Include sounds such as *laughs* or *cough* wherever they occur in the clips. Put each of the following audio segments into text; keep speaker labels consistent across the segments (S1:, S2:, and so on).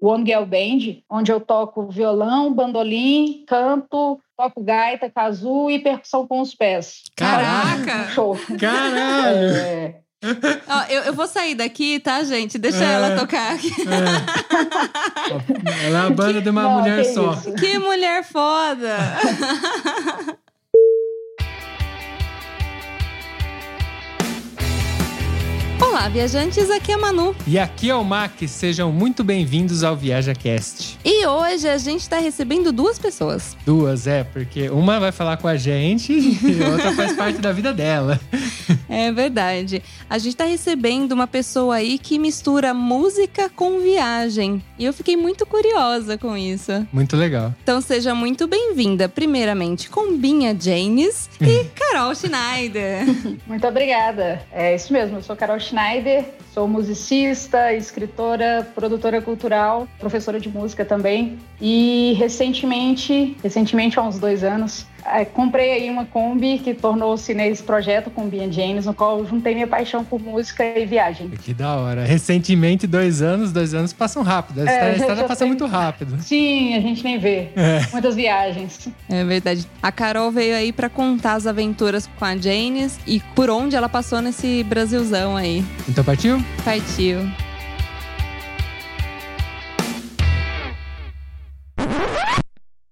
S1: One Girl Band, onde eu toco violão, bandolim, canto, toco gaita, kazoo e percussão com os pés.
S2: Caraca! *laughs*
S1: Show.
S3: Caralho!
S1: É,
S2: Ó, eu, eu vou sair daqui, tá, gente? Deixa
S3: É.
S2: ela tocar aqui.
S3: Ela é a banda de uma
S1: Não,
S3: mulher
S1: que
S3: só.
S1: isso.
S2: Que mulher foda! *laughs* Olá, viajantes, aqui é a Manu.
S3: E aqui é o Mac, sejam muito bem-vindos ao ViajaCast.
S2: E hoje a gente tá recebendo duas pessoas.
S3: Duas, é, porque uma vai falar com a gente *laughs* e a outra faz *laughs* parte da vida dela.
S2: É verdade. A gente tá recebendo uma pessoa aí que mistura música com viagem. E eu fiquei muito curiosa com isso.
S3: Muito legal.
S2: Então seja muito bem-vinda, primeiramente, Combinha Janes e *laughs* Carol Schneider.
S1: Muito obrigada. É isso mesmo, eu sou Carol Schneider, sou musicista, escritora, produtora cultural, professora de música também. E recentemente, recentemente há uns dois anos, eh, comprei aí uma Kombi que tornou-se nesse projeto Kombi and James, no qual eu juntei minha paixão por música e viagem.
S3: Que da hora. Recentemente, dois anos, dois anos passam rápido. A
S1: É,
S3: a *laughs* passa
S1: tem-
S3: muito rápido.
S1: Sim, a gente nem vê.
S3: É.
S1: Muitas viagens.
S2: É verdade. A Carol veio aí pra contar as aventuras com a Janes e por onde ela passou nesse Brasilzão aí.
S3: Então partiu?
S2: Partiu.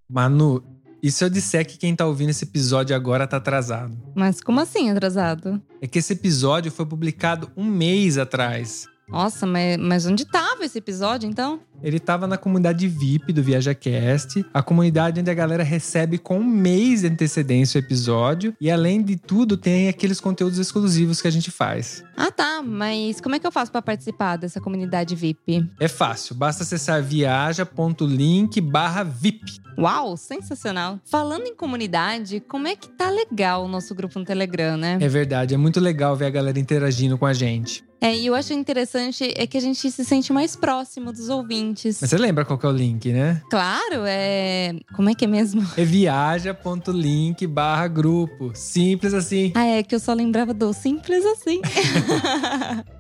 S3: Manu, e se eu disser que quem tá ouvindo esse episódio agora tá atrasado?
S2: Mas como assim atrasado?
S3: É que esse episódio foi publicado um mês atrás.
S2: Nossa, mas, mas onde tava esse episódio então?
S3: Ele tava na comunidade VIP do ViajaCast, a comunidade onde a galera recebe com um mês de antecedência o episódio. E além de tudo, tem aqueles conteúdos exclusivos que a gente faz.
S2: Ah, tá. Mas como é que eu faço pra participar dessa comunidade VIP?
S3: É fácil, basta acessar viaja.link barra VIP.
S2: Uau, sensacional. Falando em comunidade, como é que tá legal o nosso grupo no Telegram, né?
S3: É verdade, é muito legal ver a galera interagindo com a gente.
S2: É, e eu acho interessante é que a gente se sente mais próximo dos ouvintes.
S3: Mas você lembra qual que é o link, né?
S2: Claro, é. Como é que é mesmo?
S3: É viaja.link barra grupo. Simples assim.
S2: Ah, é que eu só lembrava do simples assim. *laughs*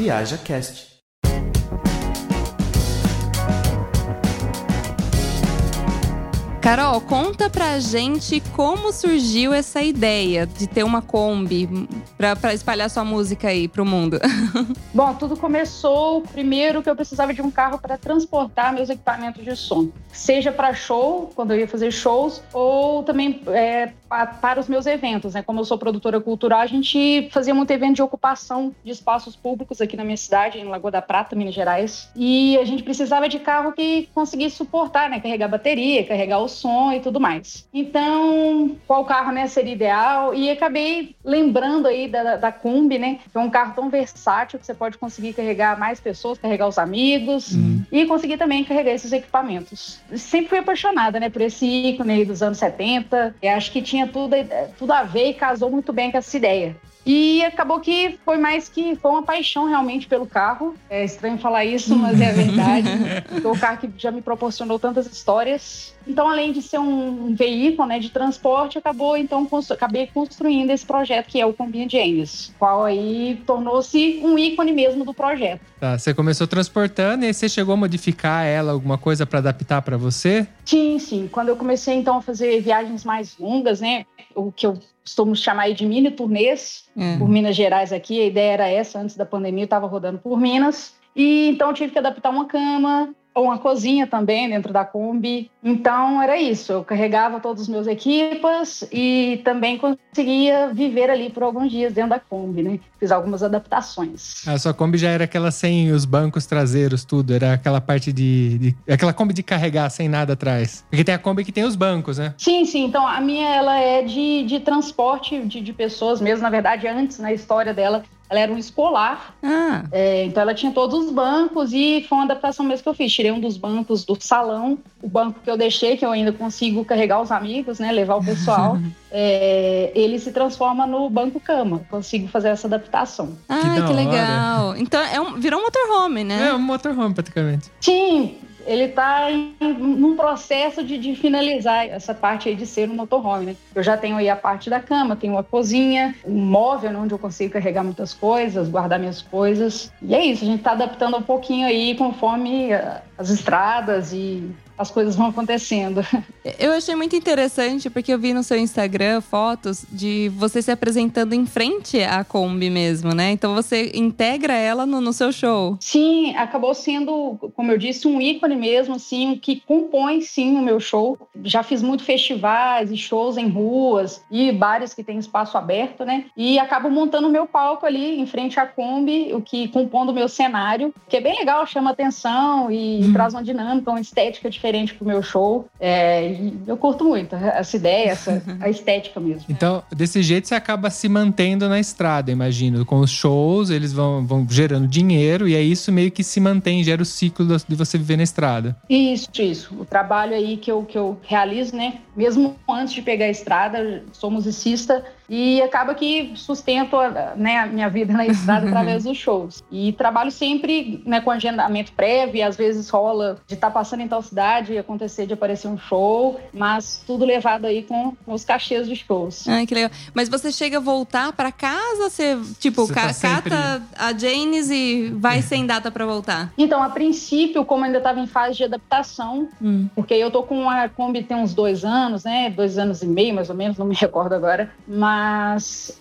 S4: Viaja Cast.
S2: Carol, conta pra gente como surgiu essa ideia de ter uma Kombi pra, pra espalhar sua música aí pro mundo. *laughs*
S1: Bom, tudo começou primeiro que eu precisava de um carro para transportar meus equipamentos de som, seja para show, quando eu ia fazer shows, ou também é, para os meus eventos. Né? Como eu sou produtora cultural, a gente fazia muito evento de ocupação de espaços públicos aqui na minha cidade, em Lagoa da Prata, Minas Gerais, e a gente precisava de carro que conseguisse suportar, né? carregar bateria, carregar o som e tudo mais. Então, qual carro né, seria ideal? E acabei lembrando aí da, da Kombi, né? Que é um carro tão versátil que você pode conseguir carregar mais pessoas, carregar os amigos e conseguir também carregar esses equipamentos. Sempre fui apaixonada, né, por esse ícone aí dos anos 70. E acho que tinha tudo, tudo a ver e casou muito bem com essa ideia. E acabou que foi mais que foi uma paixão realmente pelo carro. É estranho falar isso, mas é a verdade. *laughs* Foi o carro que já me proporcionou tantas histórias. Então, além de ser um, veículo né, de transporte, acabou então constru acabei construindo esse projeto que é o Combina James, qual aí tornou-se um ícone mesmo do projeto.
S3: Tá, você começou transportando e aí você chegou a modificar ela, alguma coisa pra adaptar pra você?
S1: Sim, sim. Quando eu comecei então a fazer viagens mais longas, né, o que eu costumo chamar aí de mini turnês
S2: É.
S1: por Minas Gerais aqui, a ideia era essa, antes da pandemia eu estava rodando por Minas. E então eu tive que adaptar uma cama, uma cozinha também dentro da Kombi. Então era isso, eu carregava todos os meus equipas e também conseguia viver ali por alguns dias dentro da Kombi, né? Fiz algumas adaptações.
S3: A sua Kombi já era aquela sem os bancos traseiros, tudo. Era aquela parte de. de aquela Kombi de carregar sem nada atrás. Porque tem a Kombi que tem os bancos, né?
S1: Sim, sim. Então a minha ela é de, de transporte de, de pessoas mesmo. Na verdade, antes na história dela, ela era um escolar.
S2: Ah,
S1: É, então ela tinha todos os bancos e foi uma adaptação mesmo que eu fiz. Tirei um dos bancos do salão, o banco que eu deixei, que eu ainda consigo carregar os amigos, né? Levar o pessoal. *laughs* é, ele se transforma no banco cama. Consigo fazer essa adaptação.
S2: ah que,
S3: hora.
S2: legal. Então é um, virou um motorhome, né?
S3: É um motorhome, praticamente.
S1: Sim, ele está em, num processo de, de finalizar essa parte aí de ser um motorhome, né? Eu já tenho aí a parte da cama, tenho a cozinha, um móvel onde eu consigo carregar muitas coisas, guardar minhas coisas. E é isso, a gente está adaptando um pouquinho aí conforme ah, as estradas e as coisas vão acontecendo. *laughs*
S2: Eu achei muito interessante porque eu vi no seu Instagram fotos de você se apresentando em frente à Kombi mesmo, né? Então você integra ela no, no seu show.
S1: Sim, acabou sendo, como eu disse, um ícone mesmo, assim, que compõe sim o meu show. Já fiz muito festivais e shows em ruas e bares que tem espaço aberto, né? E acabo montando o meu palco ali em frente à Kombi, o que compondo o meu cenário, que é bem legal, chama atenção e traz uma dinâmica, uma estética diferente pro meu show. É, eu curto muito essa ideia, essa *laughs* a estética mesmo.
S3: Então, desse jeito você acaba se mantendo na estrada, imagino. Com os shows, eles vão, vão gerando dinheiro e é isso meio que se mantém, gera o ciclo de você viver na estrada.
S1: Isso, isso. O trabalho aí que eu, que eu realizo, né? Mesmo antes de pegar a estrada, sou musicista e acaba que sustento a, né, a minha vida na estrada através dos shows. E trabalho sempre né, com agendamento prévio, e às vezes rola de estar passando em tal cidade e acontecer de aparecer um show, mas tudo levado aí com, os cachês dos shows.
S2: Ai, que legal. Mas você chega a voltar pra casa? Você, tipo,
S3: Você
S2: ca-
S3: tá sempre-
S2: cata a Janis e vai sem data pra voltar?
S1: Então, a princípio, como eu ainda estava em fase de adaptação,
S2: Hum.
S1: Porque eu tô com a Kombi tem uns dois anos, né? Dois anos e meio, mais ou menos, não me recordo agora. Mas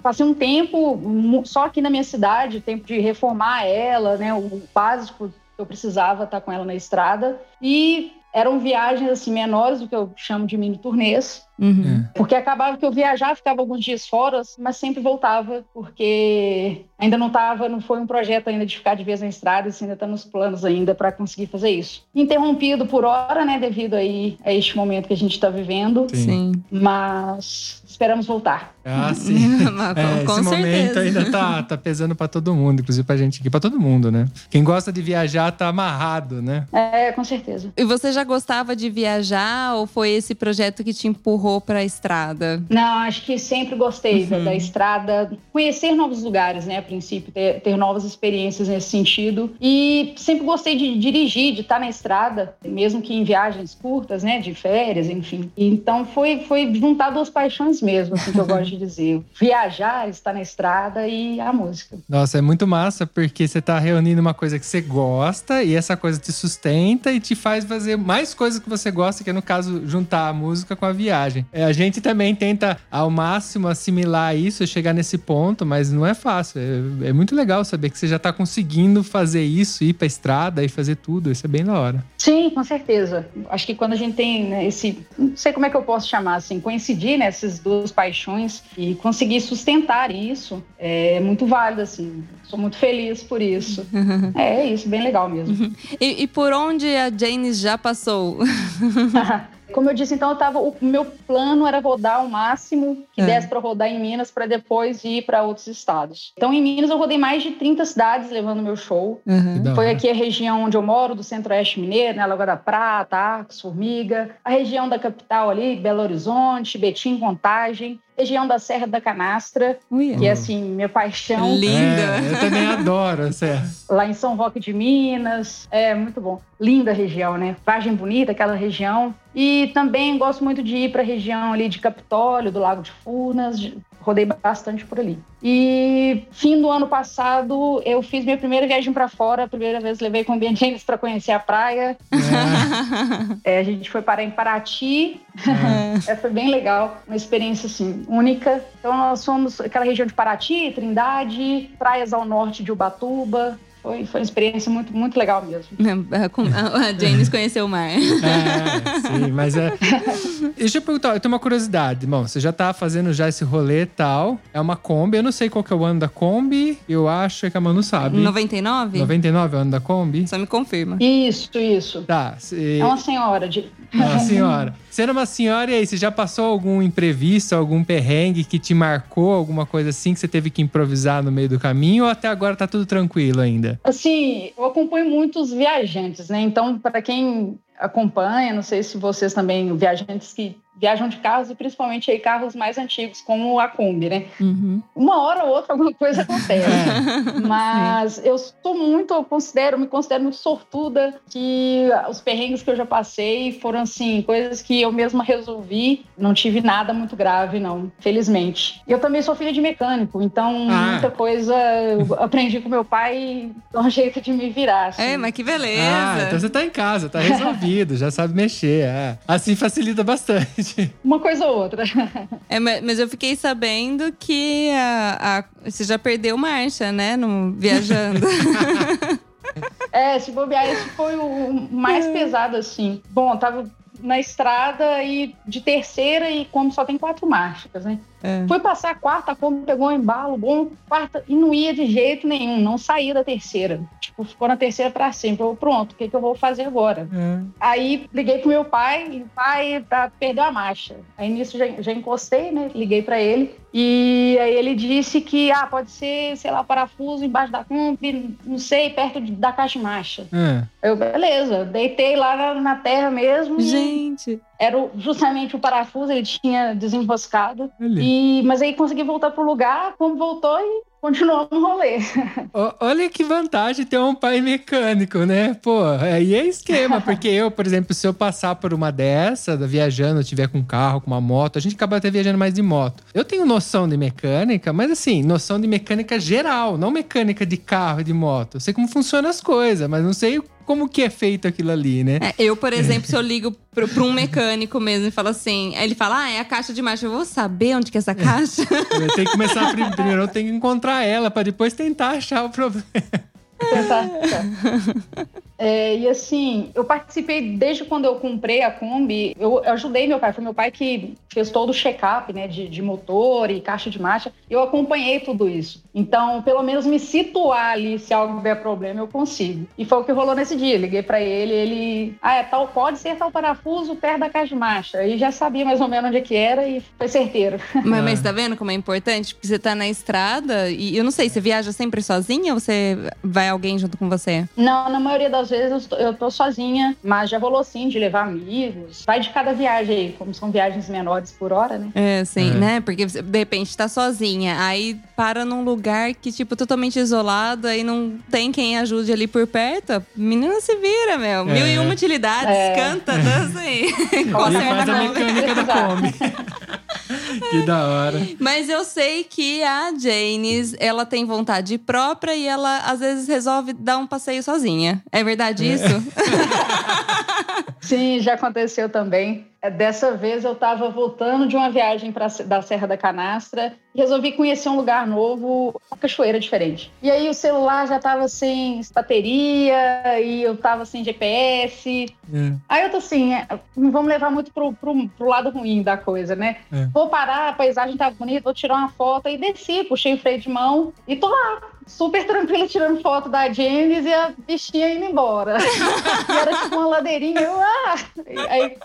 S1: passei um tempo só aqui na minha cidade, tempo de reformar ela, né? O básico que eu precisava estar com ela na estrada. E eram viagens assim menores, o que eu chamo de mini turnês.
S2: Uhum.
S1: Porque acabava que eu viajava, ficava alguns dias fora, mas sempre voltava, porque ainda não estava, não foi um projeto ainda de ficar de vez na estrada, isso ainda está nos planos ainda para conseguir fazer isso. Interrompido por hora, né, devido aí a este momento que a gente está vivendo,
S3: Sim.
S2: Sim.
S1: mas esperamos voltar.
S3: Ah, *laughs* sim. É,
S2: com
S3: esse momento
S2: certeza.
S3: ainda tá, tá pesando pra todo mundo, inclusive pra gente aqui, pra todo mundo, né? Quem gosta de viajar tá amarrado, né?
S1: É, com certeza.
S2: E você já gostava de viajar ou foi esse projeto que te empurrou pra estrada?
S1: Não, acho que sempre gostei da-
S2: Uhum.
S1: da estrada, conhecer novos lugares, né, a princípio, ter, ter novas experiências nesse sentido. E sempre gostei de dirigir, de estar na estrada, mesmo que em viagens curtas, né, de férias, enfim. Então foi, foi juntar duas paixões mesmo, assim, que eu gosto de *laughs* dizer. Viajar, estar na estrada e a música.
S3: Nossa, é muito massa porque você tá reunindo uma coisa que você gosta e essa coisa te sustenta e te faz fazer mais coisas que você gosta, que é no caso juntar a música com a viagem. É, a gente também tenta ao máximo assimilar isso, chegar nesse ponto, mas não é fácil. É, é muito legal saber que você já tá conseguindo fazer isso, ir pra estrada e fazer tudo. Isso é bem da hora.
S1: Sim, com certeza. Acho que quando a gente tem né, esse, não sei como é que eu posso chamar assim, coincidir nessas duas paixões e conseguir sustentar isso é muito válido assim. Sou muito feliz por isso. *laughs* É isso, bem legal mesmo.
S2: E, e por onde a Janis já passou? *laughs*
S1: Como eu disse, então eu tava, o meu plano era rodar o máximo que
S2: É.
S1: desse para rodar em Minas para depois ir para outros estados. Então em Minas eu rodei mais de 30 cidades levando meu show.
S2: Uhum.
S1: Foi aqui a região onde eu moro, do Centro-Oeste Mineiro, né? Lagoa da Prata, Arcos, Formiga. A região da capital ali, Belo Horizonte, Betim, Contagem. Região da Serra da Canastra,
S2: Uia.
S1: que é assim, minha paixão.
S2: Linda.
S3: É, eu também *laughs* adoro. Essa.
S1: Lá em São Roque de Minas. É muito bom. Linda região, né? Vargem Bonita, aquela região. E também gosto muito de ir para a região ali de Capitólio, do Lago de Furnas. de- Rodei bastante por ali. E fim do ano passado, eu fiz minha primeira viagem para fora. A primeira vez levei com o Ben James para conhecer a praia. *laughs* É, a gente foi parar em Paraty. É, *laughs* foi bem legal, uma experiência assim única. Então nós fomos aquela região de Paraty, Trindade, praias ao norte de Ubatuba. foi, foi uma experiência muito, muito legal mesmo. *laughs*
S2: Com- A James conheceu o mar. *laughs*
S3: É, sim, mas é. Deixa eu perguntar, eu tenho uma curiosidade. Bom, você já tá fazendo já esse rolê e tal. É uma Kombi. Eu não sei qual que é o ano da Kombi. Eu acho que a Manu sabe.
S2: 99?
S3: 99 é o ano da Kombi?
S2: Só me confirma.
S1: Isso, isso.
S3: Tá. se-
S1: É uma senhora de.
S3: Uma senhora. *laughs* Sendo uma senhora, e aí, você já passou algum imprevisto, algum perrengue que te marcou, alguma coisa assim que você teve que improvisar no meio do caminho, ou até agora tá tudo tranquilo ainda?
S1: Assim, eu acompanho muitos viajantes, né? Então, para quem acompanha, não sei se vocês também, viajantes que viajam de carros e principalmente aí carros mais antigos, como a Kombi, né?
S2: Uhum.
S1: Uma hora ou outra *laughs* alguma coisa acontece. *laughs* Mas eu sou muito, eu considero, me considero muito sortuda que os perrengues que eu já passei foram assim, coisas que eu mesma resolvi. Não tive nada muito grave, não, felizmente. Eu também sou filha de mecânico, então
S3: Ah.
S1: muita coisa eu aprendi com meu pai e *laughs* dá um jeito de me virar. assim.
S2: É, mas que beleza.
S3: Ah, então você tá em casa, tá resolvido, já sabe mexer. é. Assim facilita bastante.
S1: Uma coisa ou outra.
S2: É, ma- mas eu fiquei sabendo que a, a- você já perdeu marcha, né? No, viajando. *laughs*
S1: É, se bobear, esse foi o mais pesado, assim. Bom, eu tava na estrada e de terceira e como só tem quatro marchas, né?
S2: É.
S1: Fui passar a quarta, como pegou um embalo bom, quarta, e não ia de jeito nenhum, não saía da terceira. Tipo, ficou na terceira pra sempre. Eu, pronto, o que, que eu vou fazer agora?
S3: É.
S1: Aí liguei pro meu pai, e o pai tá, perdeu a marcha. Aí nisso já, já encostei, né? Liguei pra ele. E aí ele disse que, ah, pode ser, sei lá, parafuso embaixo da Kombi, não sei, perto de- da caixa marcha.
S3: É.
S1: Eu, beleza, deitei lá na, na terra mesmo.
S2: Gente.
S1: Era o- justamente o parafuso, ele tinha desenroscado. E, mas aí consegui voltar pro lugar, como voltou e continuou no rolê.
S3: Olha que vantagem ter um pai mecânico, né? Pô, aí é esquema, *laughs* porque eu, por exemplo, se eu passar por uma dessa, viajando, tiver com um carro, com uma moto, a gente acaba até viajando mais de moto. Eu tenho noção de mecânica, mas assim, noção de mecânica geral, não mecânica de carro e de moto. Eu sei como funcionam as coisas, mas não sei como que é feito aquilo ali, né?
S2: É, eu, por exemplo, se eu ligo pro, pra um mecânico mesmo e falo assim, ele fala, ah, é a caixa de marcha. Eu vou saber onde que é essa caixa?
S3: Eu tenho que começar *laughs* prim- primeiro, eu tenho que encontrar ela pra depois tentar achar o problema. *laughs*
S1: É, e assim, eu participei desde quando eu comprei a Kombi, eu ajudei meu pai, foi meu pai que fez todo o check-up, né, de, de motor e caixa de marcha, eu acompanhei tudo isso. Então, pelo menos me situar ali, se algo der problema, eu consigo. E foi o que rolou nesse dia, liguei pra ele, ele, ah, é tal, pode ser tal parafuso perto da caixa de marcha. Aí já sabia mais ou menos onde é que era e foi certeiro. *laughs*
S2: mas, mas tá vendo como é importante? Porque você tá na estrada e eu não sei, você viaja sempre sozinha ou você vai alguém junto com você?
S1: Não, na maioria das vezes eu tô, eu tô sozinha, mas já rolou sim de levar amigos. Vai de cada viagem aí, como são viagens menores por hora, né?
S2: É, sim,
S3: É.
S2: né? Porque de repente tá sozinha, aí para num lugar que, tipo, totalmente isolado, aí não tem quem ajude ali por perto. Menina se vira, meu. Mil e
S3: É.
S2: uma utilidades,
S1: É.
S2: canta, dança e *laughs*
S3: Ele
S2: conserta
S3: a mecânica da Kombi. *laughs* *laughs* que da hora.
S2: Mas eu sei que a Janis, ela tem vontade própria e ela às vezes resolve dar um passeio sozinha. É verdade isso? *laughs*
S1: Sim, já aconteceu também. É, Dessa vez eu estava voltando de uma viagem pra, da Serra da Canastra e resolvi conhecer um lugar novo, uma cachoeira diferente. E aí o celular já estava sem bateria e eu estava sem GPS.
S3: É.
S1: Aí eu tô assim, é, não vamos levar muito pro, pro, pro lado ruim da coisa, né?
S3: É.
S1: Vou parar, a paisagem tá bonita, vou tirar uma foto e desci, puxei o freio de mão e tô lá, super tranquila, tirando foto da James e a bichinha indo embora. *laughs* e era tipo uma ladeirinha, eu, ah! Aí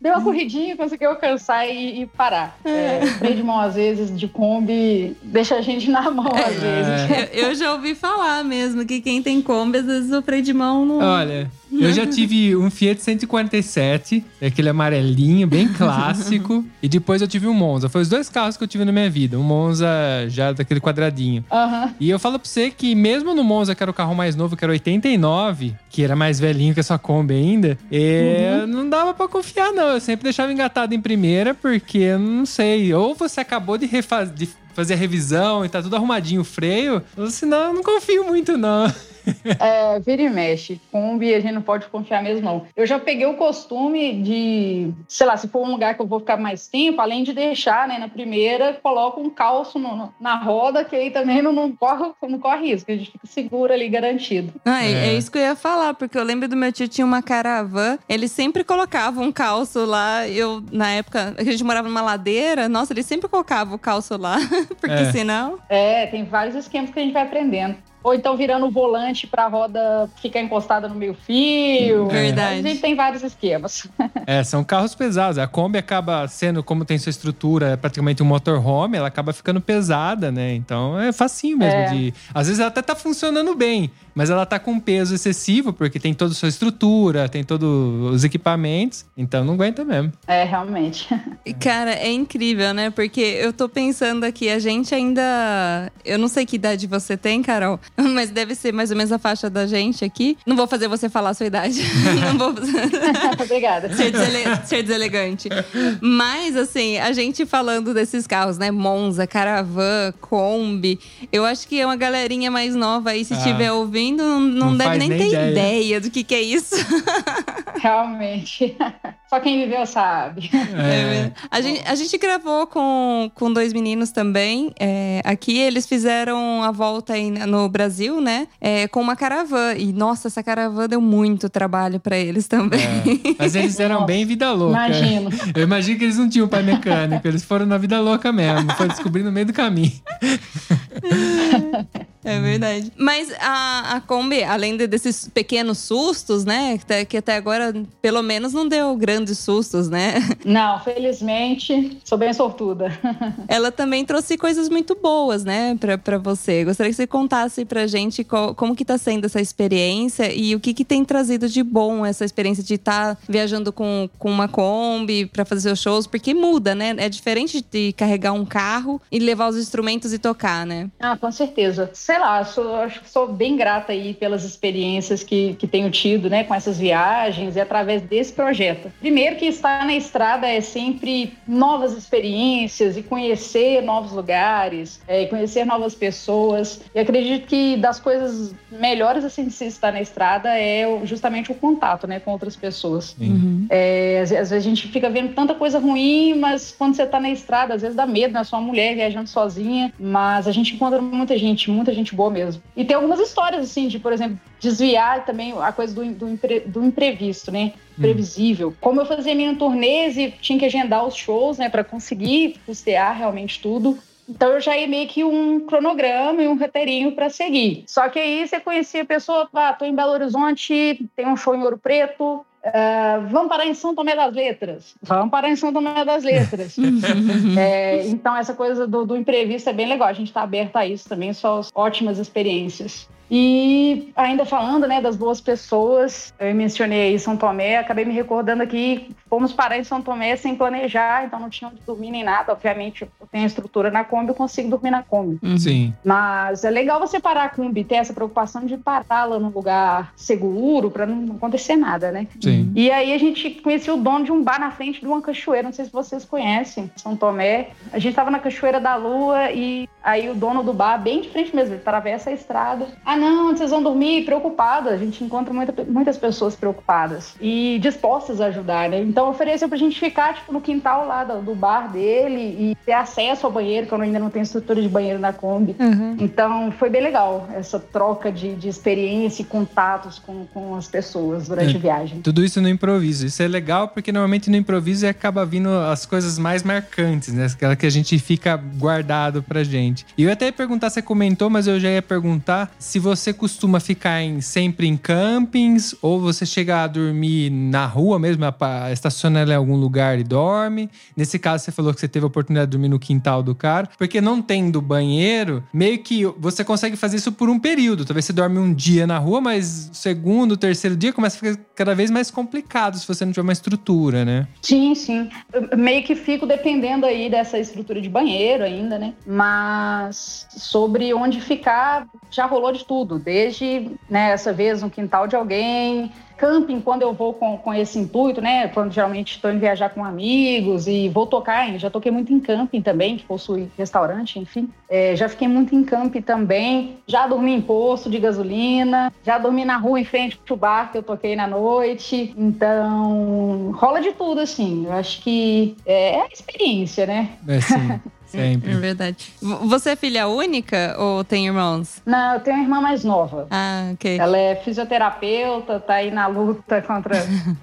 S1: deu uma corridinha, consegui alcançar e, e parar. É, freio de mão, às vezes, de Kombi, deixa a gente na mão, às vezes.
S2: Eu, eu já ouvi falar mesmo que quem tem Kombi, às vezes o freio de mão não.
S3: Olha, eu já tive um Fiat 147, aquele amarelinho, bem *laughs* clássico. e depois eu tive um Monza. Foi os dois carros que eu tive na minha vida. Um Monza já daquele quadradinho.
S1: Aham.
S3: E eu falo pra você que mesmo no Monza, que era o carro mais novo, que era 89, que era mais velhinho que a sua Kombi ainda, é, não dava pra confiar, não. Eu sempre deixava engatado em primeira, porque não sei. Ou você acabou de, refaz- de fazer a revisão e tá tudo arrumadinho o freio, ou senão eu não confio muito, não. *laughs*
S1: É, vira e mexe. Kombi a gente não pode confiar mesmo, não. Eu já peguei o costume de, sei lá, se for um lugar que eu vou ficar mais tempo, além de deixar, né, na primeira, coloco um calço no- na roda, que aí também não, não, corre, não corre risco, a gente fica seguro ali, garantido.
S2: Ah, é.
S3: É.
S2: é isso que eu ia falar, porque eu lembro do meu tio tinha uma caravan, ele sempre colocava um calço lá. Eu, na época, que a gente morava numa ladeira, nossa, ele sempre colocava o calço lá, *laughs* *laughs* porque
S3: É.
S2: senão.
S1: É, tem vários esquemas que a gente vai aprendendo. Ou então virando o volante para a roda ficar encostada no meio fio.
S2: Verdade.
S1: A gente tem vários esquemas. *laughs*
S3: É, são carros pesados. A Kombi acaba sendo, como tem sua estrutura, é praticamente um motorhome, ela acaba ficando pesada, né? Então é facinho mesmo
S1: É.
S3: de. Às vezes ela até tá funcionando bem, mas ela tá com um peso excessivo, porque tem toda a sua estrutura, tem todos os equipamentos, então não aguenta mesmo.
S1: É, realmente. *laughs*
S2: E, Cara, é incrível, né? Porque eu tô pensando aqui, a gente ainda. Eu não sei que idade você tem, Carol, *laughs* mas deve ser mais ou menos a faixa da gente aqui. Não vou fazer você falar a sua idade. *laughs* não vou
S1: Obrigada.
S2: ser, desele- ser deselegante. Mas, assim, a gente falando desses carros, né? Monza, Caravan, Kombi. Eu acho que é uma galerinha mais nova aí, se
S3: Ah.
S2: estiver ouvindo, não, não
S3: Não
S2: deve nem
S3: nem
S2: ter
S3: ideia.
S2: ideia. do que, que é isso. *laughs*
S1: Realmente. Só quem viveu sabe.
S3: É,
S2: A gente, a gente gravou com, com dois meninos também. é, aqui eles fizeram a volta aí no Brasil, né? é, com uma caravana. E, nossa, essa caravana deu muito trabalho pra eles também.
S3: é. Mas eles eram
S1: Nossa,
S3: bem vida louca.
S1: Imagino.
S3: Eu imagino que eles não tinham pai mecânico, eles foram na vida louca mesmo, foi descobrir no meio do caminho. *laughs*
S2: É verdade. Mas a, a Kombi, além de- desses pequenos sustos, né? Que, até- que até agora, pelo menos, não deu grandes sustos, né? *laughs*
S1: Não, felizmente, sou bem sortuda. *laughs*
S2: Ela também trouxe coisas muito boas, né, pra, pra você. Gostaria que você contasse pra gente qual- como que tá sendo essa experiência e o que que tem trazido de bom essa experiência de estar viajando com, com uma Kombi pra fazer seus shows, porque muda, né? É diferente de carregar um carro e levar os instrumentos e tocar, né?
S1: Ah, com certeza. Sei lá, sou, acho que sou bem grata aí pelas experiências que, que tenho tido, né, com essas viagens e através desse projeto. Primeiro que estar na estrada é sempre novas experiências e conhecer novos lugares, é, conhecer novas pessoas. E acredito que das coisas melhores assim de se estar na estrada é justamente o contato, né, com outras pessoas.
S2: Uhum.
S1: É, às, às vezes a gente fica vendo tanta coisa ruim, mas quando você tá na estrada, às vezes dá medo, né? Só uma mulher viajando sozinha, mas a gente encontra muita gente, muita gente boa mesmo. E tem algumas histórias, assim, de, por exemplo, desviar também a coisa do, do, impre- do imprevisto, né? Previsível. Como eu fazia minha turnês e tinha que agendar os shows, né, para conseguir custear realmente tudo. Então eu já ia meio que um cronograma e um roteirinho para seguir. Só que aí você conhecia a pessoa, ah, tô em Belo Horizonte, tem um show em Ouro Preto, ah, vamos parar em São Tomé das Letras. Vamos parar em São Tomé das Letras. *laughs* É, então, essa coisa do, do imprevisto é bem legal. A gente está aberto a isso também, só ótimas experiências. E ainda falando né, das boas pessoas, eu mencionei aí São Tomé, acabei me recordando aqui, fomos parar em São Tomé sem planejar, então não tinha onde dormir nem nada. Obviamente, eu tenho a estrutura na Kombi, eu consigo dormir na Kombi.
S3: Sim.
S1: Mas é legal você parar a Kombi, ter essa preocupação de pará-la num lugar seguro, para não acontecer nada, né?
S3: Sim.
S1: E aí a gente conhecia o dono de um bar na frente de uma cachoeira, não sei se vocês conhecem, São Tomé. A gente tava na Cachoeira da Lua e aí o dono do bar, bem de frente mesmo, ele atravessa a estrada. Ah, não, vocês vão dormir? Preocupada. A gente encontra muita- muitas pessoas preocupadas e dispostas a ajudar, né? Então ofereceu pra gente ficar, tipo, no quintal lá do, do bar dele e ter acesso ao banheiro, que eu ainda não tenho estrutura de banheiro na Kombi.
S2: Uhum.
S1: Então foi bem legal essa troca de, de experiência e contatos com, com as pessoas durante
S3: É.
S1: a viagem.
S3: Tudo isso no improviso. Isso é legal porque normalmente no improviso acaba vindo as coisas mais marcantes, né? Aquela que a gente fica guardado pra gente. E eu até ia perguntar, você comentou, mas eu já ia perguntar se você costuma ficar em- sempre em campings ou você chega a dormir na rua mesmo, estaciona em algum lugar e dorme. Nesse caso, você falou que você teve a oportunidade de dormir no quintal do cara, porque não tendo banheiro, meio que você consegue fazer isso por um período. Talvez você dorme um dia na rua, mas segundo, terceiro dia começa a ficar cada vez mais complicado se você não tiver uma estrutura, né?
S1: Sim, sim. Eu meio que fico dependendo aí dessa estrutura de banheiro ainda, né? Mas sobre onde ficar, já rolou de tudo, desde né, essa vez no quintal de alguém, camping quando eu vou com, com esse intuito, né? Quando geralmente estou indo viajar com amigos e vou tocar, já toquei muito em camping também, que possui restaurante, enfim. É, já fiquei muito em camping também, já dormi em posto de gasolina, já dormi na rua em frente ao bar que eu toquei na noite. Então, rola de tudo, assim. Eu acho que é a experiência, né?
S3: É sim. *laughs* Sempre.
S2: É verdade. Você é filha única ou tem irmãos?
S1: Não, eu tenho uma irmã mais nova.
S2: Ah, ok.
S1: Ela é fisioterapeuta, tá aí na luta contra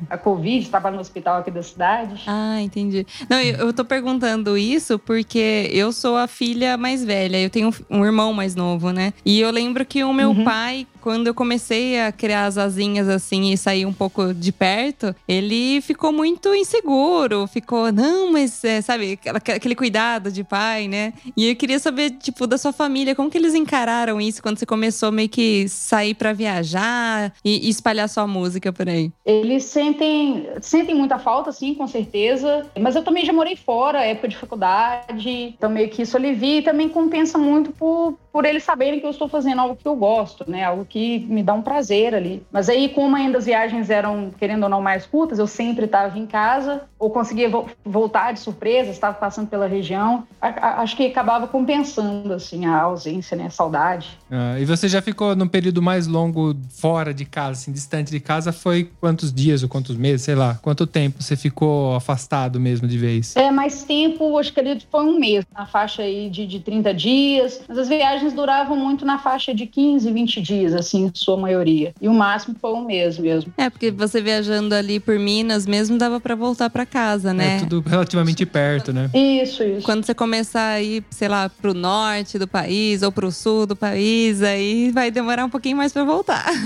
S1: a Covid, estava no hospital aqui da cidade.
S2: Ah, entendi. Não, eu, eu tô perguntando isso porque eu sou a filha mais velha. Eu tenho um, um irmão mais novo, né? E eu lembro que o meu pai, quando eu comecei a criar as asinhas assim e sair um pouco de perto, ele ficou muito inseguro. Ficou, não, mas é, sabe, aquele cuidado de pai, né? E eu queria saber, tipo, da sua família, como que eles encararam isso quando você começou meio que sair pra viajar e, e espalhar sua música por aí?
S1: Eles sentem, sentem muita falta, sim, com certeza. Mas eu também já morei fora, época de faculdade. Então, meio que isso alivia e também compensa muito por, por eles saberem que eu estou fazendo algo que eu gosto, né? Algo que me dá um prazer ali. Mas aí, como ainda as viagens eram, querendo ou não, mais curtas, eu sempre estava em casa, ou conseguia vo- voltar de surpresa, estava passando pela região. Acho que acabava compensando, assim, a ausência, né? A saudade.
S3: Ah, e você já ficou num período mais longo fora de casa, assim, distante de casa? Foi quantos dias ou quantos meses, sei lá? Quanto tempo você ficou afastado mesmo de vez?
S1: É, mais tempo, acho que ali foi um mês, na faixa aí de, de 30 dias. Mas as viagens duravam muito na faixa de 15, 20 dias, assim, em sua maioria. E o máximo foi um mês mesmo.
S2: É, porque você viajando ali por Minas mesmo dava pra voltar pra casa, né?
S3: É tudo relativamente perto, né?
S1: Isso, isso.
S2: Quando você começar a ir, sei lá, pro norte do país ou pro sul do país, aí vai demorar um pouquinho mais pra voltar. *laughs*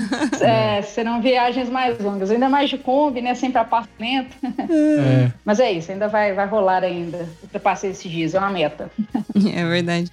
S1: É, serão viagens mais longas, ainda mais de Kombi, né? Sempre apartamento.
S3: É. *laughs*
S1: Mas é isso, ainda vai, vai rolar ainda. Eu passei esses dias, é uma meta. *laughs*
S2: É verdade.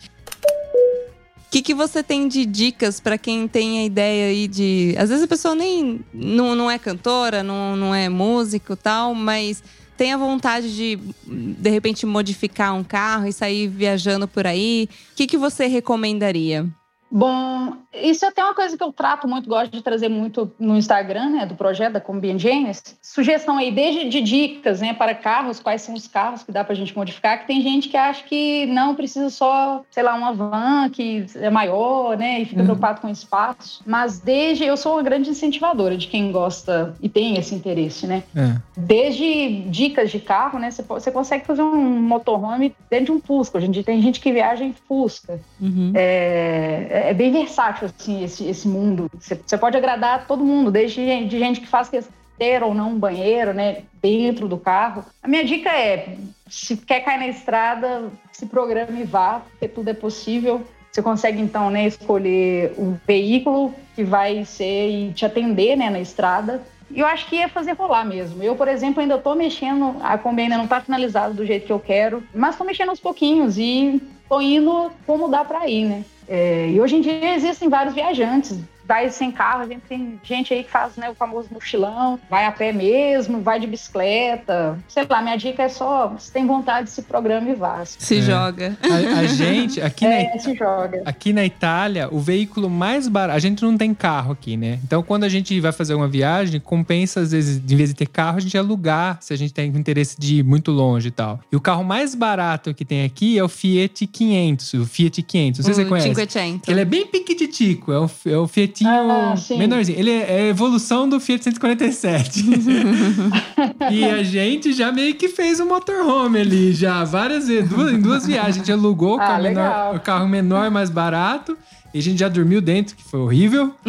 S2: O que, que você tem de dicas pra quem tem a ideia aí de. Às vezes a pessoa nem não, não é cantora, não, não é músico e tal, mas tem a vontade de, de repente, modificar um carro e sair viajando por aí. O que, que você recomendaria?
S1: Bom, isso é até uma coisa que eu trato muito, gosto de trazer muito no Instagram, né, do projeto da Combi Engines. Sugestão aí, desde de dicas, né, para carros, quais são os carros que dá pra gente modificar, que tem gente que acha que não precisa só, sei lá, uma van que é maior, né, e fica
S3: Uhum.
S1: preocupado com espaço. Mas desde, eu sou uma grande incentivadora de quem gosta e tem esse interesse, né.
S3: É.
S1: Desde dicas de carro, né, você consegue fazer um motorhome dentro de um Fusca. Hoje em dia tem gente que viaja em Fusca.
S2: Uhum.
S1: É, é bem versátil assim, esse, esse mundo. Você, pode agradar todo mundo, desde de gente que faz questão ter ou não um banheiro, né, dentro do carro. A minha dica é, se quer cair na estrada, se programe e vá, porque tudo é possível. Você consegue então, né, escolher o veículo que vai ser e te atender, né, na estrada. Eu acho que ia fazer rolar mesmo. Eu, por exemplo, ainda tô mexendo, a Kombi ainda não tá finalizada do jeito que eu quero, mas tô mexendo aos pouquinhos e tô indo como dá para ir, né? É, e hoje em dia existem vários viajantes. Vai sem carro, a gente tem gente aí que faz né, o famoso mochilão, vai a pé mesmo, vai de bicicleta. Sei lá, minha dica é só, se tem vontade, se programa e vá.
S2: Se
S3: É.
S2: joga.
S3: A, a gente, aqui na,
S1: É, se joga.
S3: Aqui na Itália, o veículo mais barato. A gente não tem carro aqui, né? Então, quando a gente vai fazer uma viagem, compensa, às vezes, de vez de ter carro, a gente alugar, se a gente tem interesse de ir muito longe e tal. E o carro mais barato que tem aqui é o Fiat 500. O Fiat 500. Não sei se você
S2: o
S3: conhece.
S2: Cinquecento.
S3: Ele é bem piquititico, é o, é o Fiatinho
S1: Ah,
S3: menorzinho. Ele é, é a evolução do Fiat 147. *laughs* e a gente já meio que fez um motorhome ali, já várias vezes, duas, em duas viagens. A gente alugou o
S1: Ah,
S3: carro, menor, o carro menor, mais barato. E a gente já dormiu dentro, que foi horrível. *laughs*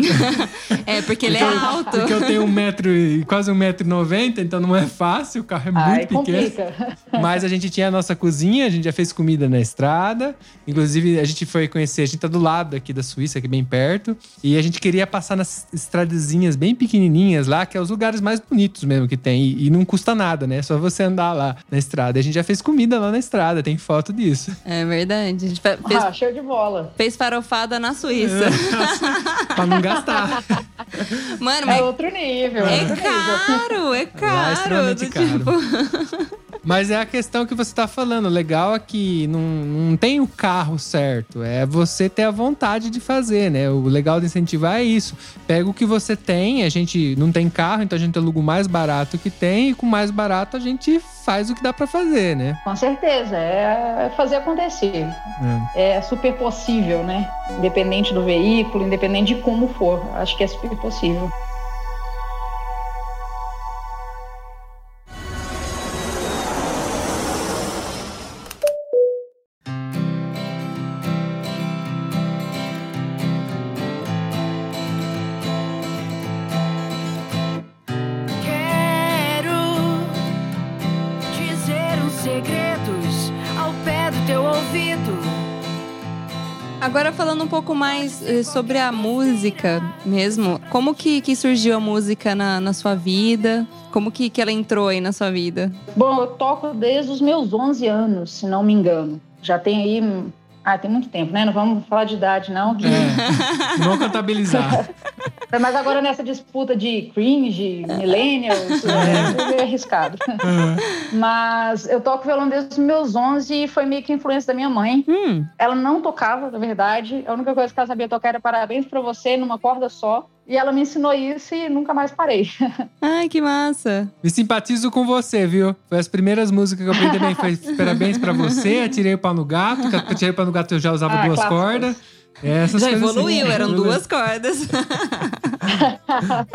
S2: É, porque ele é alto.
S3: Porque eu tenho um metro e quase um metro e noventa, então não é fácil, o carro é
S1: Ai,
S3: muito pequeno.
S1: complica. *laughs*
S3: Mas a gente tinha a nossa cozinha, a gente já fez comida na estrada. Inclusive, a gente foi conhecer, a gente tá do lado aqui da Suíça, aqui bem perto. E a gente queria passar nas estradazinhas bem pequenininhas lá, que é os lugares mais bonitos mesmo que tem. E, e não custa nada, né? É só você andar lá na estrada. E a gente já fez comida lá na estrada, tem foto disso.
S2: É verdade. A gente fe- fez,
S1: Ah, show de bola.
S2: fez farofada na Suíça. *laughs*
S3: pra não gastar.
S2: Mano,
S1: É
S2: mas
S1: outro nível.
S2: é
S1: outro nível.
S2: caro, é
S3: Lá é
S2: caro.
S3: extremamente
S2: do
S3: caro.
S2: tipo- *laughs*
S3: Mas é a questão que você tá falando. O legal é que não, não tem o carro certo. É você ter a vontade de fazer, né? O legal de incentivar é isso. Pega o que você tem, a gente não tem carro, então a gente aluga o mais barato que tem, e com o mais barato a gente faz o que dá pra fazer, né?
S1: Com certeza, é fazer acontecer.
S3: É.
S1: É super possível, né? Independente do veículo, independente de como for. Acho que é super possível.
S2: Agora falando um pouco mais eh, sobre a música mesmo, como que, que surgiu a música na, na sua vida? Como que, que ela entrou aí na sua vida?
S1: Bom, eu toco desde os meus 11 anos, se não me engano. Já tem aí. Ah, tem muito tempo, né? Não vamos falar de idade, não. que-
S3: É. Não contabilizar. *laughs*
S1: Mas agora nessa disputa de cringe, millennials, é meio arriscado. Mas eu toco violão desde os meus 11 e foi meio que influência da minha mãe.
S2: Hum,
S1: Ela não tocava, na verdade. A única coisa que ela sabia tocar era parabéns pra você numa corda só. E ela me ensinou isso e nunca mais parei. *laughs*
S2: ai, que massa.
S3: Me simpatizo com você, viu? Foi as primeiras músicas que eu aprendi também. Foi *laughs* parabéns pra você, atirei o pau no gato. que Atirei o pau no gato eu já usava
S1: Ah,
S3: duas
S1: clássicos.
S3: cordas. É, Essas
S2: Já
S3: coisas assim.
S2: evoluiu, eram duas cordas.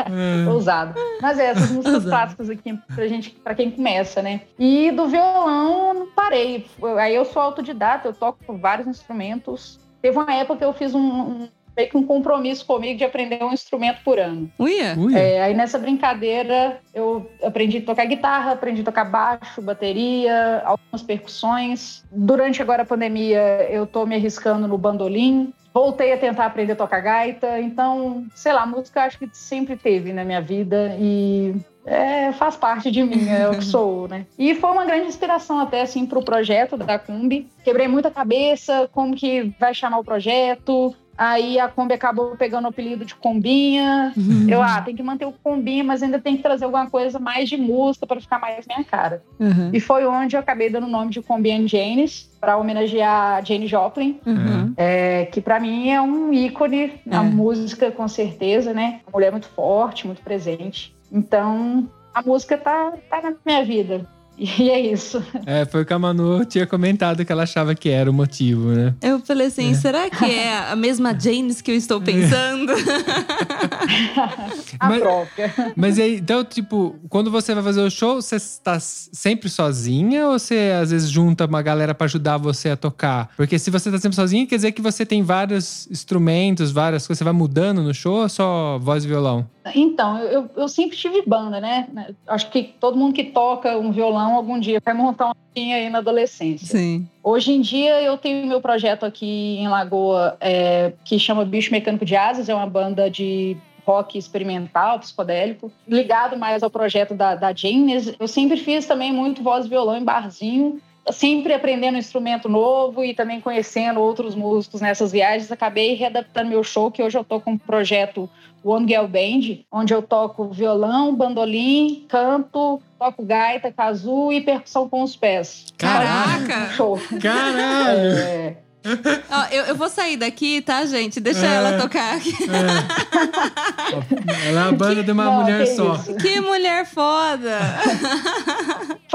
S3: É.
S1: Ousado. Mas é, essas músicas
S2: Ousado.
S1: clássicas aqui pra gente, pra quem começa, né? E do violão, eu não parei. Aí eu sou autodidata, eu toco vários instrumentos. Teve uma época que eu fiz um, um meio que um compromisso comigo de aprender um instrumento por ano.
S2: Uia.
S3: Ui,
S1: É, aí nessa brincadeira eu aprendi a tocar guitarra, aprendi a tocar baixo, bateria, algumas percussões. Durante agora a pandemia eu tô me arriscando no bandolim. Voltei a tentar aprender a tocar gaita. Então, sei lá, música acho que sempre teve na minha vida e é, faz parte de mim, é o que *laughs* sou, né? E foi uma grande inspiração até, assim, pro projeto da Cumbi. Quebrei muita cabeça, como que vai chamar o projeto. Aí a Kombi acabou pegando o apelido de Combinha. Eu, ah, tem que manter o Combinha, mas ainda tem que trazer alguma coisa mais de música para ficar mais minha cara.
S2: Uhum.
S1: E foi onde eu acabei dando o nome de Combinha Janes, para homenagear a Jane Joplin,
S2: Uhum.
S1: é, que para mim é um ícone na
S2: É.
S1: música, com certeza, né? Uma mulher muito forte, muito presente. Então, a música tá, tá na minha vida. *laughs* E é isso.
S3: É, foi o que a Manu tinha comentado que ela achava que era o motivo, né?
S2: Eu falei assim, será que é *laughs* a mesma Janes que eu estou pensando? *laughs*
S1: A
S3: Mas-
S1: própria.
S3: Mas aí, então, tipo, quando você vai fazer o show, você está sempre sozinha ou você às vezes junta uma galera pra ajudar você a tocar? Porque se você tá sempre sozinha, quer dizer que você tem vários instrumentos, várias coisas, você vai mudando no show ou só voz e violão?
S1: Então, eu, eu- eu sempre tive banda, né? Acho que todo mundo que toca um violão algum dia vai montar uma bandinha aí na adolescência.
S2: Sim.
S1: Hoje em dia eu tenho meu projeto aqui em Lagoa é, que chama Bicho Mecânico de Asas, é uma banda de rock experimental, psicodélico, ligado mais ao projeto da, da Janes. Eu sempre fiz também muito voz e violão em barzinho, sempre aprendendo um instrumento novo e também conhecendo outros músicos nessas viagens. Acabei readaptando meu show, que hoje eu tô com um projeto One Girl Band, onde eu toco violão, bandolim, canto, toco gaita, kazoo e percussão com os pés.
S2: Caraca!
S1: Um show.
S3: Caralho!
S1: É,
S2: Ó, eu, eu vou sair daqui, tá, gente? Deixa
S3: É.
S2: ela tocar aqui.
S3: Ela é a banda de uma
S1: Não,
S3: mulher
S1: que
S3: só.
S1: isso.
S2: Que mulher foda!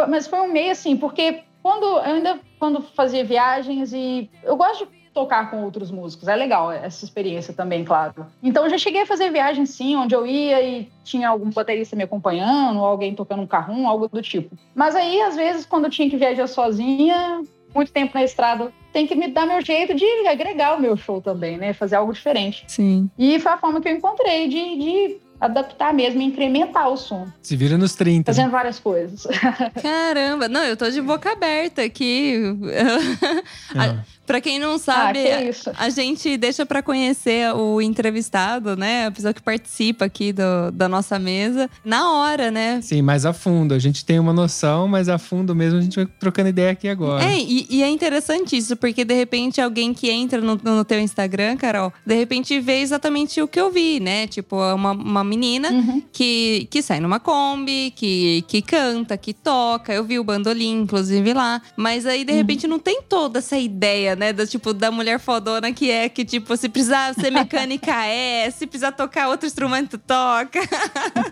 S1: Mas foi um meio assim, porque quando eu ainda quando fazia viagens e eu gosto de tocar com outros músicos, é legal essa experiência também, claro. Então eu já cheguei a fazer viagem sim, onde eu ia e tinha algum baterista me acompanhando, ou alguém tocando um carrum, algo do tipo. Mas aí às vezes quando eu tinha que viajar sozinha, muito tempo na estrada, tem que me dar meu jeito de agregar o meu show também, né? Fazer algo diferente.
S2: Sim.
S1: E foi a forma que eu encontrei de, de adaptar mesmo, incrementar o som,
S3: Se vira nos 30.
S1: fazendo várias coisas. *laughs*
S2: Caramba, não, eu tô de boca aberta aqui. *laughs*
S3: Ah.
S2: Pra quem não sabe,
S1: ah, que isso.
S2: a gente deixa pra conhecer o entrevistado, né? A pessoa que participa aqui do, da nossa mesa, na hora, né?
S3: Sim, mais a fundo. A gente tem uma noção, mas a fundo mesmo a gente vai trocando ideia aqui agora.
S2: É, e, e é interessante isso, porque de repente alguém que entra no, no teu Instagram, Carol, de repente vê exatamente o que eu vi, né? Tipo, uma, uma menina
S1: Uhum.
S2: que, que sai numa Kombi, que, que canta, que toca. Eu vi o bandolim, inclusive, lá. Mas aí, de repente, não tem toda essa ideia, né? Da, tipo, da mulher fodona que é que, tipo, se precisar ser mecânica *laughs* é, se precisar tocar outro instrumento, toca.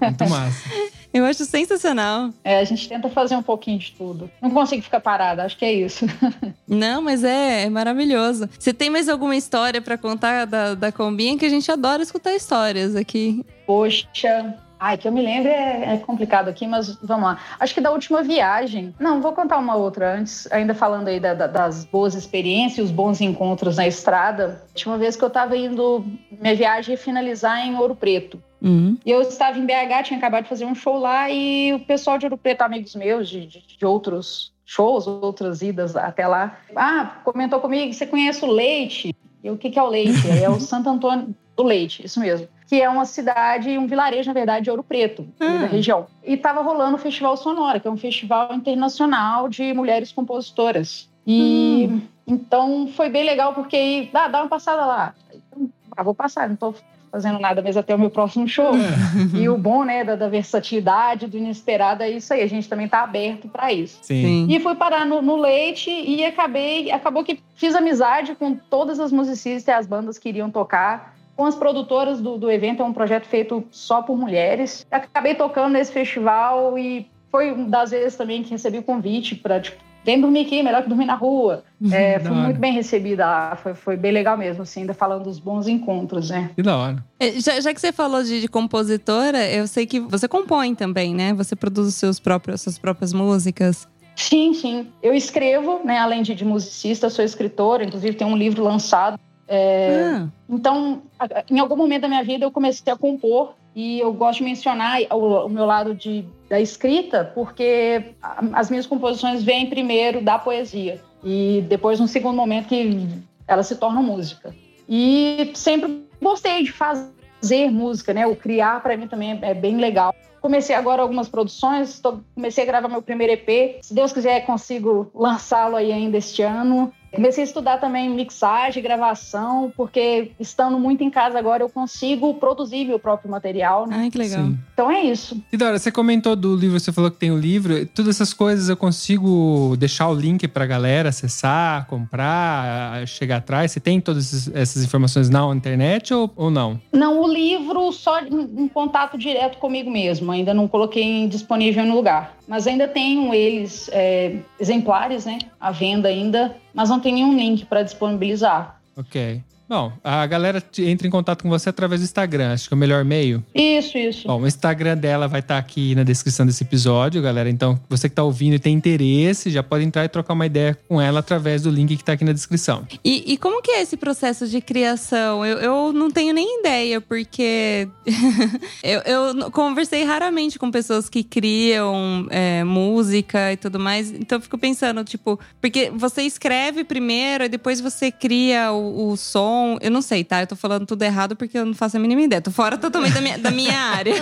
S3: Muito massa.
S2: Eu acho sensacional.
S1: É, a gente tenta fazer um pouquinho de tudo. Não consigo ficar parada, acho que é isso. *laughs*
S2: Não, mas é, é maravilhoso. Você tem mais alguma história pra contar da, da Combinha? Que a gente adora escutar histórias aqui.
S1: Poxa. Ai, que eu me lembro é, é complicado aqui, mas vamos lá. Acho que da última viagem. Não, vou contar uma outra antes, ainda falando aí da- da- das boas experiências, os bons encontros na estrada. Tinha uma vez que eu tava indo. Minha viagem ia finalizar em Ouro Preto.
S2: Uhum.
S1: E eu estava em BH, tinha acabado de fazer um show lá, e o pessoal de Ouro Preto, amigos meus, de, de- de outros shows, outras idas até lá, ah, comentou comigo, você conhece o Leite? E o que, que é o Leite? É o *laughs* Santo Antônio do Leite, isso mesmo. Que é uma cidade, um vilarejo, na verdade, de Ouro Preto,
S2: Ah.
S1: da região. E estava rolando o Festival Sonora, que é um festival internacional de mulheres compositoras. E então foi bem legal, porque aí, ah, dá uma passada lá. Então, ah, vou passar, não estou fazendo nada mesmo até o meu próximo show. E o bom, né, da, da versatilidade, do inesperado, é isso aí. A gente também tá aberto para isso.
S3: Sim.
S2: Sim.
S1: E fui parar no, no Leite e acabei, acabou que fiz amizade com todas as musicistas e as bandas que iriam tocar. Com as produtoras do, do evento, é um projeto feito só por mulheres. Acabei tocando nesse festival e foi uma das vezes também que recebi o convite para, tipo, vem dormir aqui, melhor que dormir na rua. É,
S3: Da
S1: fui
S3: hora.
S1: muito bem recebida lá, foi, foi bem legal mesmo, assim, ainda falando dos bons encontros, né?
S3: Que da hora.
S2: É, Já, já que você falou de, de compositora, eu sei que você compõe também, né? Você produz os seus próprios, suas próprias músicas.
S1: Sim, sim. Eu escrevo, né? Além de, de musicista, sou escritora, inclusive tem um livro lançado. É,
S2: Ah,
S1: Então, em algum momento da minha vida, eu comecei a compor e eu gosto de mencionar o, o meu lado de, da escrita, porque as minhas composições vêm primeiro da poesia e depois, num segundo momento, que elas se tornam música. E sempre gostei de fazer música, né? O criar, para mim, também é, é bem legal. Comecei agora algumas produções, tô- comecei a gravar meu primeiro EP. Se Deus quiser, consigo lançá-lo aí ainda este ano. Comecei a estudar também mixagem, gravação, porque estando muito em casa agora eu consigo produzir meu próprio material. né?
S2: ai, que legal.
S3: Sim.
S1: Então é isso.
S3: E da hora, você comentou do livro, você falou que tem o livro. Todas essas coisas eu consigo deixar o link pra galera acessar, comprar, chegar atrás. Você tem todas essas informações na internet ou, ou não?
S1: Não, o livro só em contato direto comigo mesmo. Ainda não coloquei disponível no lugar. Mas ainda tenho eles, é, exemplares, né? À venda ainda. Mas não tem nenhum link para disponibilizar.
S3: Ok. Bom, a galera entra em contato com você através do Instagram. Acho que é o melhor meio.
S1: Isso, isso.
S3: Bom, o Instagram dela vai estar aqui na descrição desse episódio, galera. Então, você que tá ouvindo e tem interesse, já pode entrar e trocar uma ideia com ela através do link que tá aqui na descrição.
S2: E, e como que é esse processo de criação? Eu, eu não tenho nem ideia, porque *laughs* eu, eu conversei raramente com pessoas que criam é, música e tudo mais. Então eu fico pensando, tipo, porque você escreve primeiro e depois você cria o, o som. Eu não sei, tá? Eu tô falando tudo errado porque eu não faço a mínima ideia. Tô fora totalmente da minha, da minha *laughs* área.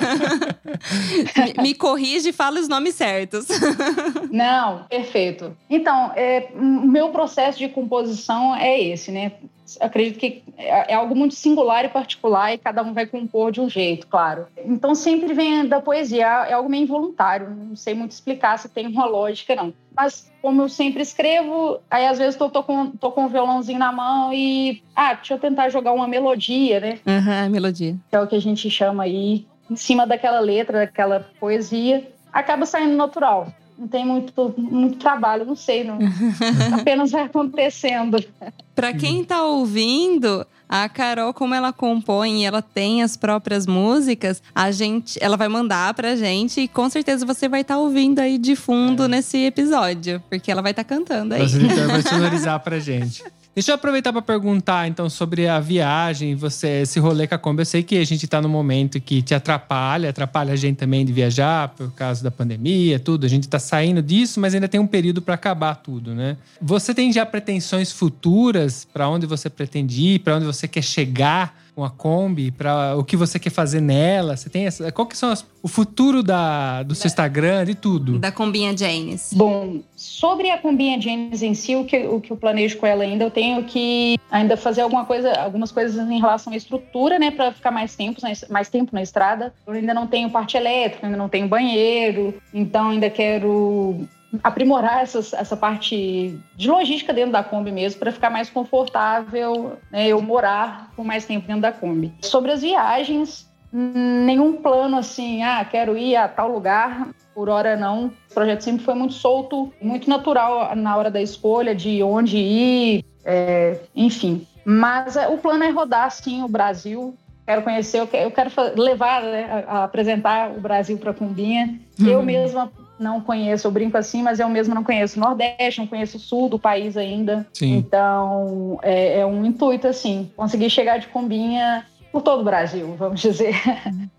S2: me, me corrige e fala os nomes certos. *laughs*
S1: Não, perfeito. Então, é, o meu processo de composição é esse, né? Acredito que é é algo muito singular e particular e cada um vai compor de um jeito, claro. Então sempre vem da poesia, é algo meio involuntário, não sei muito explicar se tem uma lógica, não. Mas como eu sempre escrevo, aí às vezes tô, tô, com, tô com um violãozinho na mão e, ah, deixa eu tentar jogar uma melodia, né?
S2: Aham, melodia.
S1: que é o que a gente chama aí, em cima daquela letra, daquela poesia, acaba saindo natural. Não tem muito, muito trabalho, não sei, não. *laughs* apenas vai acontecendo.
S2: Pra quem tá ouvindo, a Carol, como ela compõe e ela tem as próprias músicas, a gente, ela vai mandar pra gente e com certeza você vai estar ouvindo aí de fundo nesse episódio, porque ela vai estar cantando aí.
S3: Nosso editor vai *laughs* sonorizar pra gente. Deixa eu aproveitar para perguntar, então, sobre a viagem, você, esse rolê com a Kombi. Eu sei que a gente tá num momento que te atrapalha, atrapalha a gente também de viajar por causa da pandemia, tudo. A gente tá saindo disso, mas ainda tem um período para acabar tudo, né? Você tem já pretensões futuras para onde você pretende ir, para onde você quer chegar? com a Kombi, para o que você quer fazer nela? Você tem essa, qual que são as, o futuro da, do seu Instagram, de tudo?
S2: Da Combinha Janes.
S1: Bom, sobre a Combinha James em si, o que, o que eu planejo com ela ainda, eu tenho que ainda fazer alguma coisa, algumas coisas em relação à estrutura, né, para ficar mais tempo, mais tempo na estrada. Eu ainda não tenho parte elétrica, ainda não tenho banheiro, então ainda quero aprimorar essas, essa parte de logística dentro da Kombi mesmo, para ficar mais confortável né, eu morar por mais tempo dentro da Kombi. Sobre as viagens, nenhum plano assim, ah, quero ir a tal lugar, por hora não. O projeto sempre foi muito solto, muito natural na hora da escolha de onde ir, é, enfim. Mas é, o plano é rodar, sim, o Brasil. Quero conhecer, eu quero, eu quero levar, né, a, a apresentar o Brasil para a Cumbinha. Uhum. Eu mesma não conheço, eu brinco assim, mas eu mesmo não conheço o Nordeste, não conheço o Sul do país ainda.
S3: Sim.
S1: Então, é, é um intuito, assim, conseguir chegar de combinha por todo o Brasil, vamos dizer.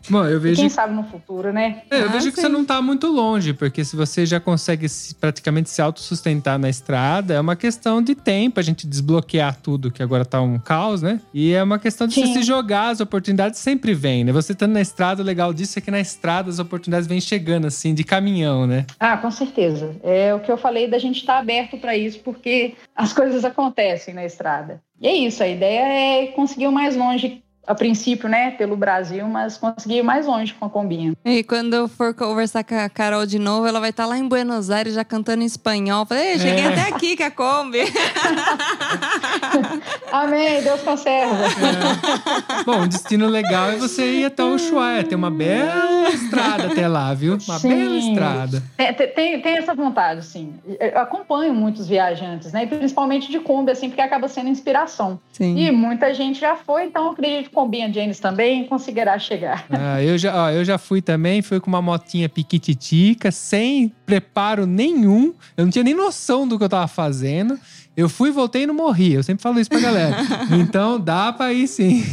S3: Bom, eu vejo.
S1: E quem sabe no futuro, né?
S3: É, eu
S2: Ah,
S3: vejo que
S2: sim.
S3: você não tá muito longe, porque se você já consegue se- praticamente se autossustentar na estrada, é uma questão de tempo a gente desbloquear tudo, que agora tá um caos, né? E é uma questão de você
S1: Sim.
S3: se jogar, as oportunidades sempre vêm, né? Você estando na estrada, o legal disso é que na estrada as oportunidades vêm chegando, assim, de caminhão, né?
S1: Ah, com certeza. É o que eu falei da gente estar aberto para isso, porque as coisas acontecem na estrada. E é isso, a ideia é conseguir ir o mais longe, a princípio, né, pelo Brasil, mas conseguir ir mais longe com a combinha.
S2: E quando eu for conversar com a Carol de novo, ela vai estar lá em Buenos Aires já cantando em espanhol. Falei, "Ei, cheguei
S3: É.
S2: até aqui com a Kombi. *laughs*
S1: Amém, Deus conserva.
S3: Bom, um destino legal é você ir até o Ushuaia, tem uma bela estrada até lá, viu? Uma
S1: Sim.
S3: bela estrada.
S1: É, te- tem, tem essa vontade, sim. Eu acompanho muitos viajantes, né? E principalmente de Kombi, assim, porque acaba sendo inspiração.
S2: Sim.
S1: E muita gente já foi, então eu acredito que Combinha James também conseguirá chegar.
S3: Ah, eu, já, ó, eu já fui também, fui com uma motinha piquititica, sem preparo nenhum. Eu não tinha nem noção do que eu tava fazendo. Eu fui, voltei e não morri. Eu sempre falo isso pra galera. *laughs* Então dá pra ir sim.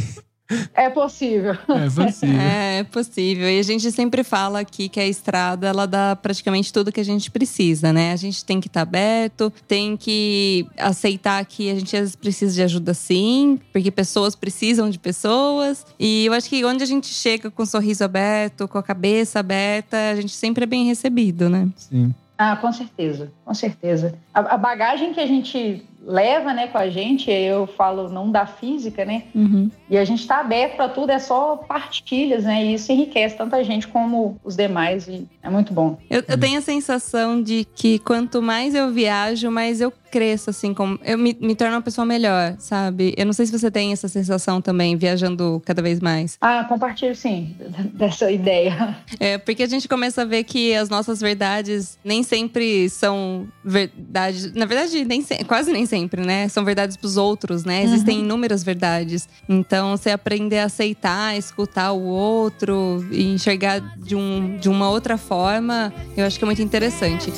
S3: *laughs*
S1: É possível.
S3: É possível.
S2: É, é possível. E a gente sempre fala aqui que a estrada, ela dá praticamente tudo que a gente precisa, né? A gente tem que estar aberto, tem que aceitar que a gente às vezes precisa de ajuda sim, porque pessoas precisam de pessoas. E eu acho que onde a gente chega com o sorriso aberto, com a cabeça aberta, a gente sempre é bem recebido, né?
S3: Sim.
S1: Ah, com certeza, com certeza. A, a bagagem que a gente leva, né, com a gente, eu falo não da física, né?
S2: Uhum.
S1: E a gente está aberto para tudo, é só partilhas, né? E isso enriquece tanto a gente como os demais e é muito bom.
S2: Eu, eu tenho a sensação de que quanto mais eu viajo, mais eu cresço, assim, como eu me, me torno uma pessoa melhor, sabe? Eu não sei se você tem essa sensação também, viajando cada vez mais.
S1: Ah, compartilho sim *laughs* dessa ideia.
S2: É, porque a gente começa a ver que as nossas verdades nem sempre são verdades. Na verdade, nem se- quase nem sempre, né? São verdades pros outros, né? Existem inúmeras verdades. Então, você aprender a aceitar, escutar o outro e enxergar de, um, de uma outra forma, eu acho que é muito interessante.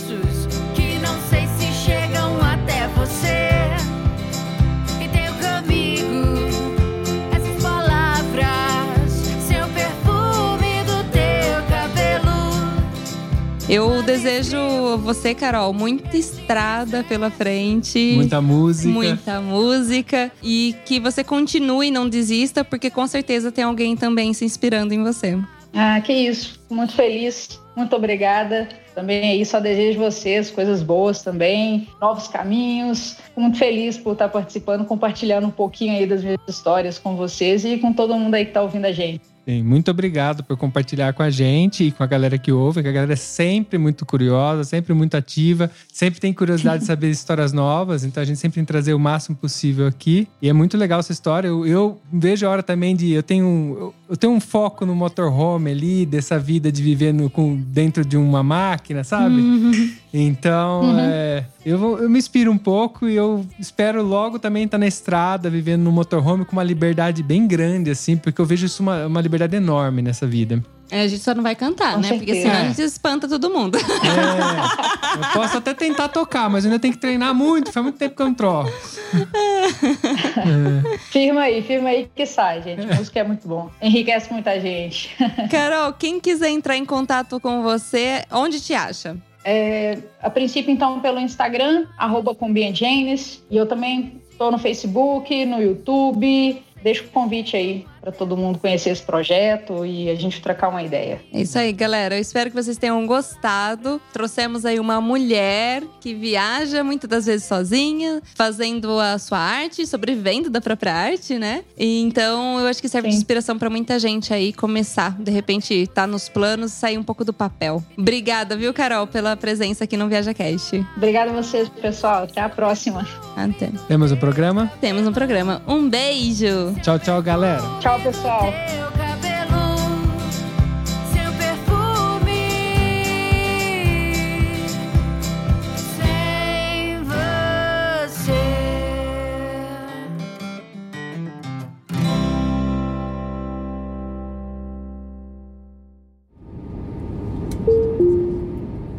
S2: Eu desejo a você, Carol, muita estrada pela frente.
S3: Muita música.
S2: Muita música e que você continue, não desista, porque com certeza tem alguém também se inspirando em você.
S1: Ah, que isso. Muito feliz. Muito obrigada. Também isso. Só desejo vocês coisas boas também, novos caminhos. Fico muito feliz por estar participando, compartilhando um pouquinho aí das minhas histórias com vocês e com todo mundo aí que está ouvindo a gente.
S3: Sim, muito obrigado por compartilhar com a gente e com a galera que ouve, que a galera é sempre muito curiosa, sempre muito ativa, sempre tem curiosidade de *laughs* saber histórias novas, então a gente sempre tem que trazer o máximo possível aqui. E é muito legal essa história. Eu, eu vejo a hora também de. Eu tenho, um- eu, eu tenho um foco no motorhome ali, dessa vida de viver no- com, dentro de uma máquina, sabe? Então, é, eu, vou- eu me inspiro um pouco e eu espero logo também estar na estrada, vivendo no motorhome com uma liberdade bem grande, assim, porque eu vejo isso uma, uma liberdade enorme nessa vida.
S2: É, a gente só não vai cantar,
S1: Com
S2: né? Porque
S1: certeza.
S2: senão a gente espanta todo mundo.
S3: É, eu posso até tentar tocar, mas ainda tenho que treinar muito. Faz muito tempo que eu não troco.
S1: Firma aí, firma aí que sai, gente. Música é muito bom. Enriquece muita gente.
S2: Carol, quem quiser entrar em contato com você, onde te acha?
S1: É, a princípio, então, pelo Instagram, arroba. E eu também estou no Facebook, no YouTube. Deixo o convite aí para todo mundo conhecer esse projeto e a gente trocar uma ideia.
S2: É isso aí, galera. Eu espero que vocês tenham gostado. Trouxemos aí uma mulher que viaja muitas das vezes sozinha, fazendo a sua arte, sobrevivendo da própria arte, né? E então eu acho que serve de
S1: Sim.
S2: inspiração pra muita gente aí começar, de repente, tá nos planos, sair um pouco do papel. Obrigada, viu, Carol, pela presença aqui no Viaja Cast.
S1: Obrigada a vocês, pessoal. Até a próxima.
S2: Até.
S3: Temos o programa.
S2: Temos um programa. Um beijo.
S3: Tchau, tchau, galera.
S1: Tchau, pessoal.